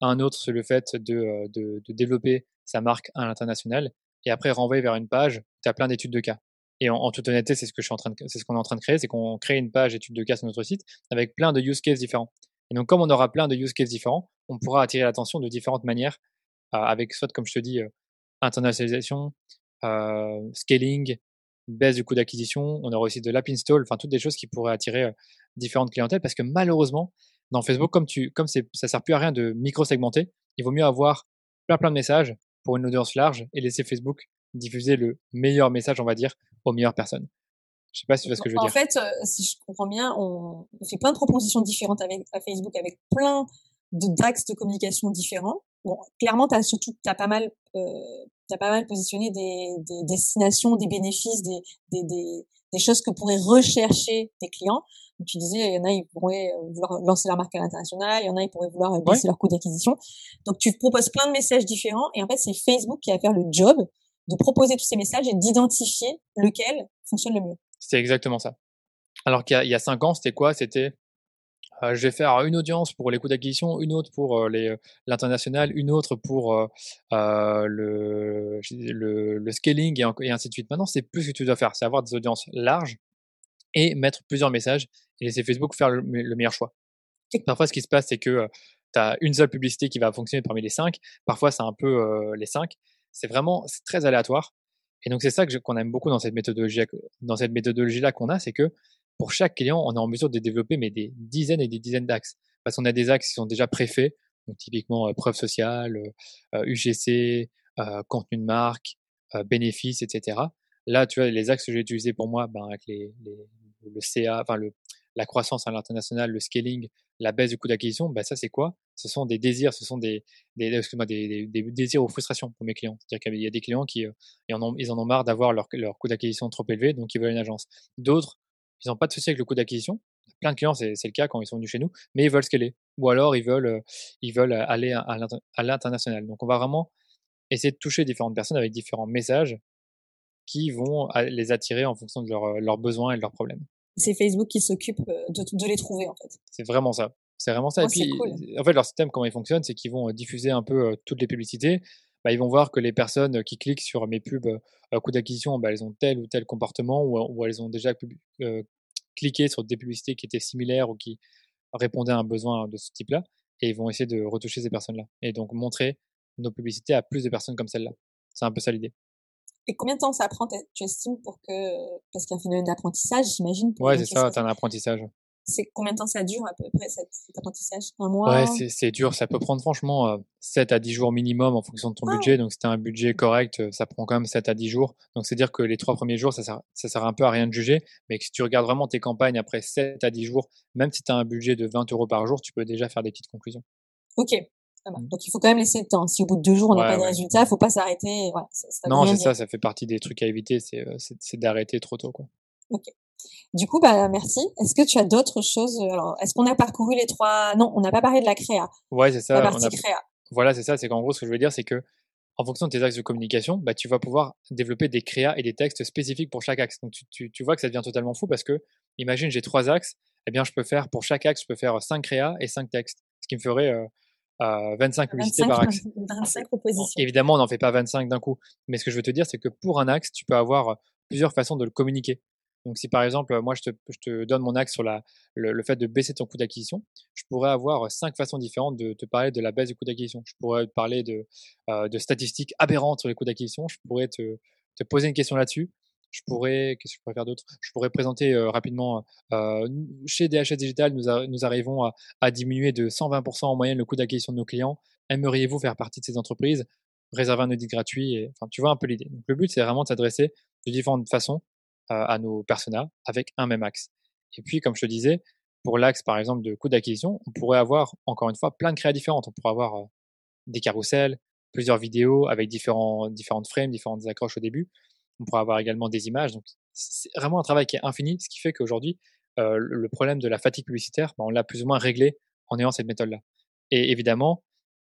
un autre sur le fait de, de, de développer sa marque à l'international, et après renvoyer vers une page tu as plein d'études de cas. Et en, toute honnêteté, c'est ce que je suis en train c'est ce qu'on est en train de créer, c'est qu'on crée une page études de cas sur notre site avec plein de use cases différents. Et donc, comme on aura plein de use cases différents, on pourra attirer l'attention de différentes manières, euh, avec soit, comme je te dis, euh, internationalisation, euh, scaling, baisse du coût d'acquisition. On aura aussi de l'app install, enfin toutes des choses qui pourraient attirer différentes clientèles, parce que malheureusement, dans Facebook, comme tu, comme c'est, ça sert plus à rien de micro-segmenter, il vaut mieux avoir plein plein de messages pour une audience large et laisser Facebook diffuser le meilleur message, on va dire, aux meilleures personnes. Je sais pas si tu vois ce que je veux en dire. fait, euh, si je comprends bien, on, fait plein de propositions différentes avec à Facebook, avec plein de d'axes de communication différents. Bon, clairement, t'as surtout, t'as pas mal, euh, t'as pas mal positionné des, des destinations, des bénéfices, des, des, des, des choses que pourraient rechercher tes clients. Donc, tu disais, il y en a, ils pourraient vouloir lancer leur marque à l'international, il y en a, ils pourraient vouloir baisser leur coût d'acquisition. Donc, tu proposes plein de messages différents et en fait, c'est Facebook qui va faire le job de proposer tous ces messages et d'identifier lequel fonctionne le mieux. C'est exactement ça. Alors qu'il y a, il y a cinq ans, c'était quoi? C'était euh, je vais faire une audience pour les coûts d'acquisition, une autre pour euh, les, l'international, une autre pour euh, euh, le, le, le scaling et, ainsi de suite. Maintenant, c'est plus ce que tu dois faire, c'est avoir des audiences larges et mettre plusieurs messages et laisser Facebook faire le, le meilleur choix. Parfois, ce qui se passe, c'est que tu as une seule publicité qui va fonctionner parmi les cinq. Parfois, c'est un peu euh, les cinq. C'est vraiment très aléatoire. Et donc, c'est ça qu'on aime beaucoup dans cette méthodologie, méthodologie-là qu'on a, c'est que pour chaque client, on est en mesure de développer des dizaines et des dizaines d'axes. Parce qu'on a des axes qui sont déjà préfaits, donc typiquement euh, preuve sociale, euh, UGC, euh, contenu de marque, euh, bénéfices, etc. Là, tu vois, les axes que j'ai utilisés pour moi, ben, avec le CA, enfin la croissance à l'international, le scaling, la baisse du coût d'acquisition, ben ça c'est quoi? Ce sont des désirs, ce sont des, des, des, désirs ou frustrations pour mes clients. C'est-à-dire qu'il y a des clients qui euh, ils en, ont, ils en ont marre d'avoir leur, leur coût d'acquisition trop élevé, donc ils veulent une agence. D'autres, ils n'ont pas de souci avec le coût d'acquisition. Plein de clients, c'est le cas quand ils sont venus chez nous, mais ils veulent scaler. Ou alors ils veulent, euh, ils veulent aller à, à l'inter- à l'international. Donc on va vraiment essayer de toucher différentes personnes avec différents messages qui vont a- les attirer en fonction de leurs besoins et de leurs problèmes. C'est Facebook qui s'occupe euh, de, de les trouver en fait. C'est vraiment ça. C'est vraiment ça. Oh, et puis, cool. en fait, leur système, comment il fonctionne, c'est qu'ils vont euh, diffuser un peu euh, toutes les publicités. Bah, ils vont voir que les personnes qui cliquent sur mes pubs à coût d'acquisition, bah, elles ont tel ou tel comportement ou, ou elles ont déjà euh, cliqué sur des publicités qui étaient similaires ou qui répondaient à un besoin de ce type-là. Et ils vont essayer de retoucher ces personnes-là. Et donc montrer nos publicités à plus de personnes comme celle-là. C'est un peu ça l'idée. Et combien de temps ça prend, tu estimes, pour que, parce qu'il y a un phénomène d'apprentissage, j'imagine. Ouais, c'est ça, t'as un apprentissage. C'est combien de temps ça dure à peu près cet, apprentissage? Un mois? Ouais, c'est dur. Ça peut prendre franchement 7 euh, à 10 jours minimum en fonction de ton ah budget. Donc, si tu un budget correct, euh, ça prend quand même 7 à 10 jours. Donc, c'est dire que les trois premiers jours, ça sert, ça sert un peu à rien de juger. Mais que si tu regardes vraiment tes campagnes après 7 à 10 jours, même si tu as un budget de 20 euros par jour, tu peux déjà faire des petites conclusions. Ok. Mmh. Donc, il faut quand même laisser le temps. Si au bout de deux jours, on n'a pas de résultat, il faut pas s'arrêter. non, c'est ça. Ça fait partie des trucs à éviter. Euh, c'est d'arrêter trop tôt. Quoi. Ok. Du coup, bah merci. Est-ce que tu as d'autres choses euh, Alors, est-ce qu'on a parcouru les trois? Non, on n'a pas parlé de la créa. Ouais, c'est ça. La partie créa. Voilà, c'est ça. C'est qu'en gros, ce que je veux dire, c'est que en fonction de tes axes de communication, bah, tu vas pouvoir développer des créas et des textes spécifiques pour chaque axe. Donc, tu, tu, vois que ça devient totalement fou parce que, imagine, j'ai trois axes. Eh bien, je peux faire, pour chaque axe, je peux faire cinq créas et cinq textes. Ce qui me ferait euh, 25 publicités par axe. 25 propositions. évidemment, on n'en fait pas 25 d'un coup. Mais ce que je veux te dire, c'est que pour un axe, tu peux avoir plusieurs façons de le communiquer. Donc, si par exemple, moi, je te, je te donne mon axe sur la, le, fait de baisser ton coût d'acquisition, je pourrais avoir cinq façons différentes de te parler de la baisse du coût d'acquisition. Je pourrais te parler de, euh, de statistiques aberrantes sur les coûts d'acquisition. Je pourrais te, te poser une question là-dessus. Je pourrais, qu'est-ce que je pourrais faire d'autre? Je pourrais présenter euh, rapidement. Euh, chez DHS Digital, nous, nous arrivons à, à, diminuer de 120% en moyenne le coût d'acquisition de nos clients. Aimeriez-vous faire partie de ces entreprises? Réserver un audit gratuit. Et, enfin, tu vois un peu l'idée. Le but, c'est vraiment de s'adresser de différentes façons à nos personas avec un même axe. Et puis, comme je te disais, pour l'axe, par exemple, de coût d'acquisition, on pourrait avoir, encore une fois, plein de créas différentes. On pourrait avoir des carousels, plusieurs vidéos avec différents, différentes frames, différentes accroches au début. On pourrait avoir également des images. Donc, c'est vraiment un travail qui est infini, ce qui fait qu'aujourd'hui, le problème de la fatigue publicitaire, bah, on l'a plus ou moins réglé en ayant cette méthode-là. Et évidemment,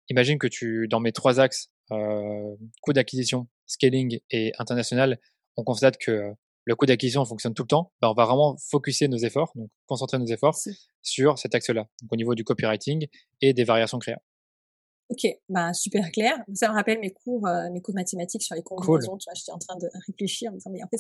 imagine que tu, dans mes trois axes, euh, coût d'acquisition, scaling et international, on constate que le coût d'acquisition fonctionne tout le temps, bah, on va vraiment focuser nos efforts, donc concentrer nos efforts sur cet axe-là, donc au niveau du copywriting et des variations créa. Ok, bah super clair. Ça me rappelle mes cours, euh, mes cours de mathématiques sur les combinaisons. Tu vois, j'étais en train de réfléchir, mais en fait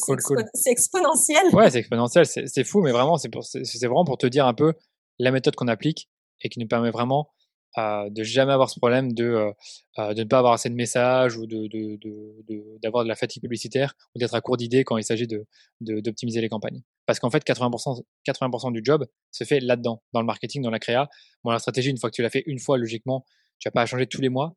c'est exponentiel. Ouais, c'est exponentiel, c'est fou, mais vraiment c'est c'est vraiment pour te dire un peu la méthode qu'on applique et qui nous permet vraiment euh, de jamais avoir ce problème de, euh, de ne pas avoir assez de messages ou de, de, de, d'avoir de, la fatigue publicitaire ou d'être à court d'idées quand il s'agit de, d'optimiser les campagnes. Parce qu'en fait, 80%, 80% du job se fait là-dedans, dans le marketing, dans la créa. Bon, la stratégie, une fois que tu l'as fait une fois, logiquement, tu vas pas à changer tous les mois,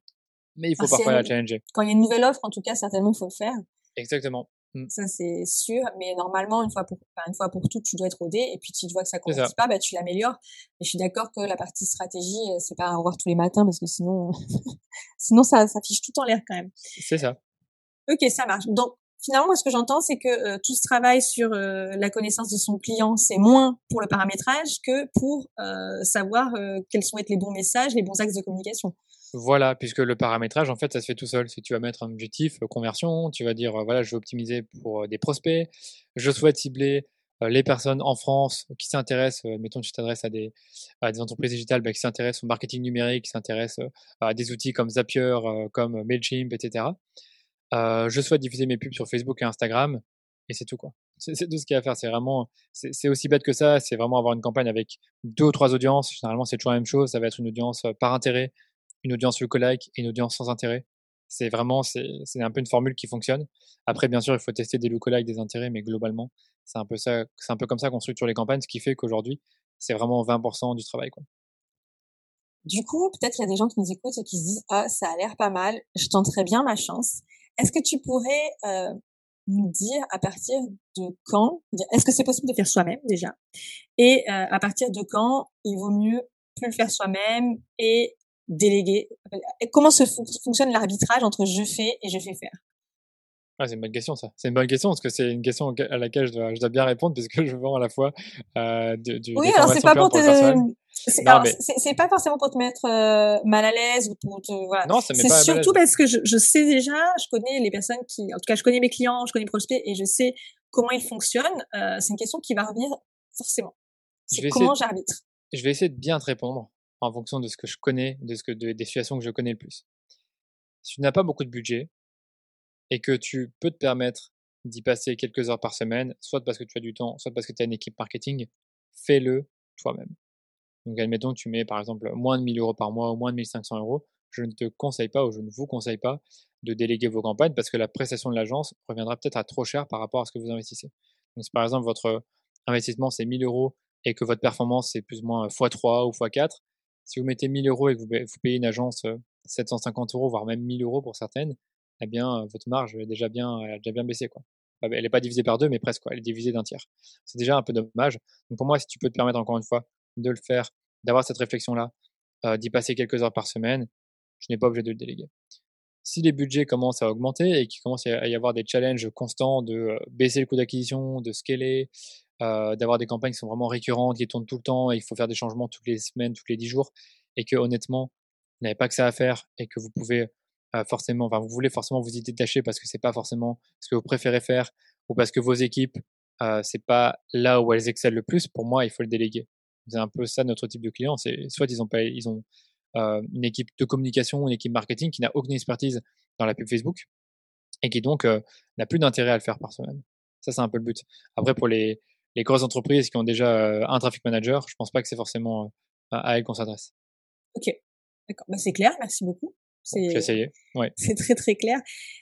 mais il faut ah, parfois la challenger. Quand il y a une nouvelle offre, en tout cas, certainement, il faut le faire. Exactement. Mmh. Ça, c'est sûr. Mais normalement, une fois pour, une fois pour toutes, tu dois être rodé. Et puis, tu vois que ça ne pas, bah, tu l'améliores. Mais je suis d'accord que la partie stratégie, euh, c'est pas à revoir tous les matins parce que sinon, sinon, ça, ça fiche tout en l'air quand même. C'est ça. Ok, ça marche. Donc, finalement, ce que j'entends, c'est que euh, tout ce travail sur euh, la connaissance de son client, c'est moins pour le paramétrage que pour savoir quels sont les bons messages, les bons axes de communication. Voilà, puisque le paramétrage, en fait, ça se fait tout seul. Si tu vas mettre un objectif euh, conversion, tu vas dire, euh, voilà, je veux optimiser pour euh, des prospects, je souhaite cibler les personnes en France qui s'intéressent, mettons tu t'adresses à des, à des entreprises digitales bah, qui s'intéressent au marketing numérique, qui s'intéressent à des outils comme Zapier, comme Mailchimp, etc. je souhaite diffuser mes pubs sur Facebook et Instagram, et c'est tout quoi. C'est tout ce qu'il y a à faire. C'est vraiment, c'est aussi bête que ça. C'est vraiment avoir une campagne avec deux ou trois audiences. Généralement, c'est toujours la même chose. Ça va être une audience par intérêt, une audience lookalike et une audience sans intérêt. C'est vraiment, c'est un peu une formule qui fonctionne. Après, bien sûr, il faut tester des lookalikes, des intérêts, mais globalement, c'est un peu ça, c'est un peu comme ça qu'on structure les campagnes, ce qui fait qu'aujourd'hui, c'est vraiment 20% du travail, quoi. Du coup, peut-être qu'il y a des gens qui nous écoutent et qui se disent, ah, ça a l'air pas mal, je tenterai bien ma chance. Est-ce que tu pourrais euh, nous dire à partir de quand, est-ce que c'est possible de faire soi-même déjà, et euh, à partir de quand il vaut mieux plus le faire soi-même et déléguer? Comment se fonctionne l'arbitrage entre je fais et je fais faire? Ah, c'est une bonne question ça. C'est une bonne question parce que c'est une question à laquelle je dois, je dois bien répondre puisque je vends à la fois euh, du, du oui, alors c'est pas pour te c'est pas forcément pour te mettre euh, mal à l'aise ou pour te voilà. Non, c'est surtout parce que je, je, sais déjà, je connais les personnes qui, en tout cas, je connais mes clients, je connais mes prospects et je sais comment ils fonctionnent. Euh, c'est une question qui va revenir forcément. C'est comment j'arbitre. Je vais essayer de bien te répondre en fonction de ce que je connais, de ce que des situations que je connais le plus. Si tu n'as pas beaucoup de budget et que tu peux te permettre d'y passer quelques heures par semaine, soit parce que tu as du temps, soit parce que tu as une équipe marketing, fais-le toi-même. Donc admettons que tu mets par exemple moins de 1000 euros par mois ou moins de 1500 euros, je ne te conseille pas ou je ne vous conseille pas de déléguer vos campagnes parce que la prestation de l'agence reviendra peut-être à trop cher par rapport à ce que vous investissez. Donc, si par exemple votre investissement c'est 1000 euros et que votre performance c'est plus ou moins x3 ou x4, si vous mettez 1000 euros et que vous, payez une agence 750 euros, voire même 1000 euros pour certaines, eh bien, votre marge est déjà bien, elle a déjà bien quoi. Elle n'est pas divisée par deux, mais presque, quoi. Elle est divisée d'un tiers. C'est déjà un peu dommage. Donc, pour moi, si tu peux te permettre encore une fois de le faire, d'avoir cette réflexion-là, d'y passer quelques heures par semaine, je n'ai pas obligé de le déléguer si les budgets commencent à augmenter et qu'il commence à y avoir des challenges constants de baisser le coût d'acquisition, de scaler, d'avoir des campagnes qui sont vraiment récurrentes, qui tournent tout le temps, et il faut faire des changements toutes les semaines, toutes les dix jours, et que honnêtement, vous n'avez pas que ça à faire et que vous pouvez forcément, enfin, vous voulez forcément vous y détacher parce que c'est pas forcément ce que vous préférez faire ou parce que vos équipes, euh, c'est pas là où elles excellent le plus. Pour moi, il faut le déléguer. C'est un peu ça notre type de client. C'est soit ils ont pas, ils ont euh, une équipe de communication, une équipe marketing qui n'a aucune expertise dans la pub Facebook et qui donc euh, n'a plus d'intérêt à le faire par semaine. Ça, c'est un peu le but. Après, pour les, les grosses entreprises qui ont déjà euh, un traffic manager, je pense pas que c'est forcément à elles qu'on s'adresse. Ok, d'accord. Bah, c'est clair, merci beaucoup. C'est. Ouais. Très très clair.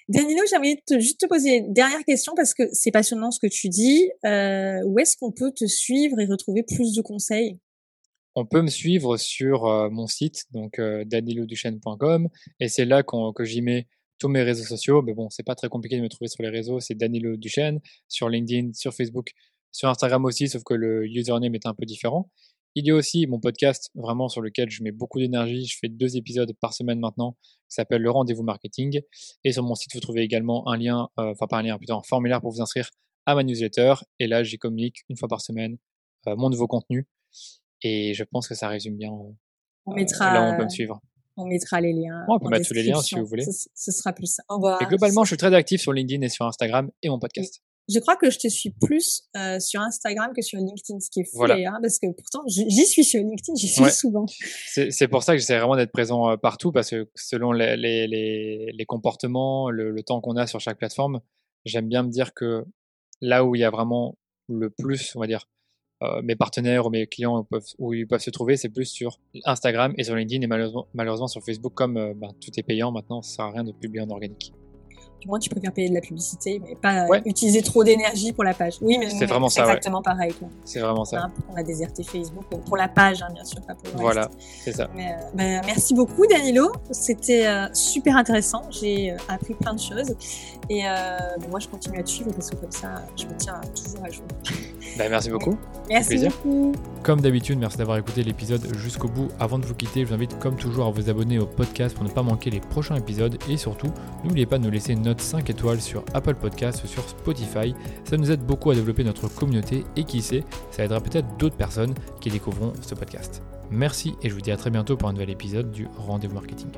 Danilo, j'aimerais te, juste te poser une dernière question parce que c'est passionnant ce que tu dis. Euh, où est-ce qu'on peut te suivre et retrouver plus de conseils? On peut me suivre sur euh, mon site, donc euh, daniloduchesne.com, et c'est là que j'y mets tous mes réseaux sociaux. Mais bon, c'est pas très compliqué de me trouver sur les réseaux, c'est Danilo Duchesne, sur LinkedIn, sur Facebook, sur Instagram aussi, sauf que le username est un peu différent. Il y a aussi mon podcast, vraiment sur lequel je mets beaucoup d'énergie. Je fais deux épisodes par semaine maintenant, qui s'appelle Le Rendez-vous Marketing. Et sur mon site, vous trouvez également un lien, euh, enfin pas un lien, plutôt un formulaire pour vous inscrire à ma newsletter. Et là, j'y communique une fois par semaine mon nouveau contenu. Et je pense que ça résume bien. Euh, on mettra. là, on peut me suivre. On mettra les liens. on peut mettre tous les liens si vous voulez. Ce, sera plus ça. et globalement, je suis très actif sur LinkedIn et sur Instagram et mon podcast. Je crois que je te suis plus euh, sur Instagram que sur LinkedIn, ce qui est fou hein, parce que pourtant j'y suis sur LinkedIn, j'y suis souvent. C'est pour ça que j'essaie vraiment d'être présent euh, partout parce que selon les, les, les, les comportements, le, le temps qu'on a sur chaque plateforme, j'aime bien me dire que là où il y a vraiment le plus, on va dire, euh, mes partenaires ou mes clients peuvent, où ils peuvent se trouver, c'est plus sur Instagram et sur LinkedIn et malheureusement, malheureusement sur Facebook, comme euh, ben, tout est payant maintenant, ça sert à rien de publier en organique. Du moins, tu préfères payer de la publicité, mais pas utiliser trop d'énergie pour la page. Oui, mais c'est vraiment ça. Exactement pareil. C'est vraiment ça. On a, déserté Facebook pour la page, hein, bien sûr, pas pour le Voilà, c'est ça. Euh, ben, merci beaucoup, Danilo. C'était super intéressant. J'ai appris plein de choses. Et moi, je continue à te suivre parce que comme ça, je me tiens toujours à jour. Bah, merci beaucoup. Merci beaucoup. Comme d'habitude, merci d'avoir écouté l'épisode jusqu'au bout. Avant de vous quitter, je vous invite comme toujours à vous abonner au podcast pour ne pas manquer les prochains épisodes. Et surtout, n'oubliez pas de nous laisser une note 5 étoiles sur Apple Podcasts ou sur Spotify. Ça nous aide beaucoup à développer notre communauté et qui sait, ça aidera peut-être d'autres personnes qui découvriront ce podcast. Merci et je vous dis à très bientôt pour un nouvel épisode du Rendez-vous Marketing.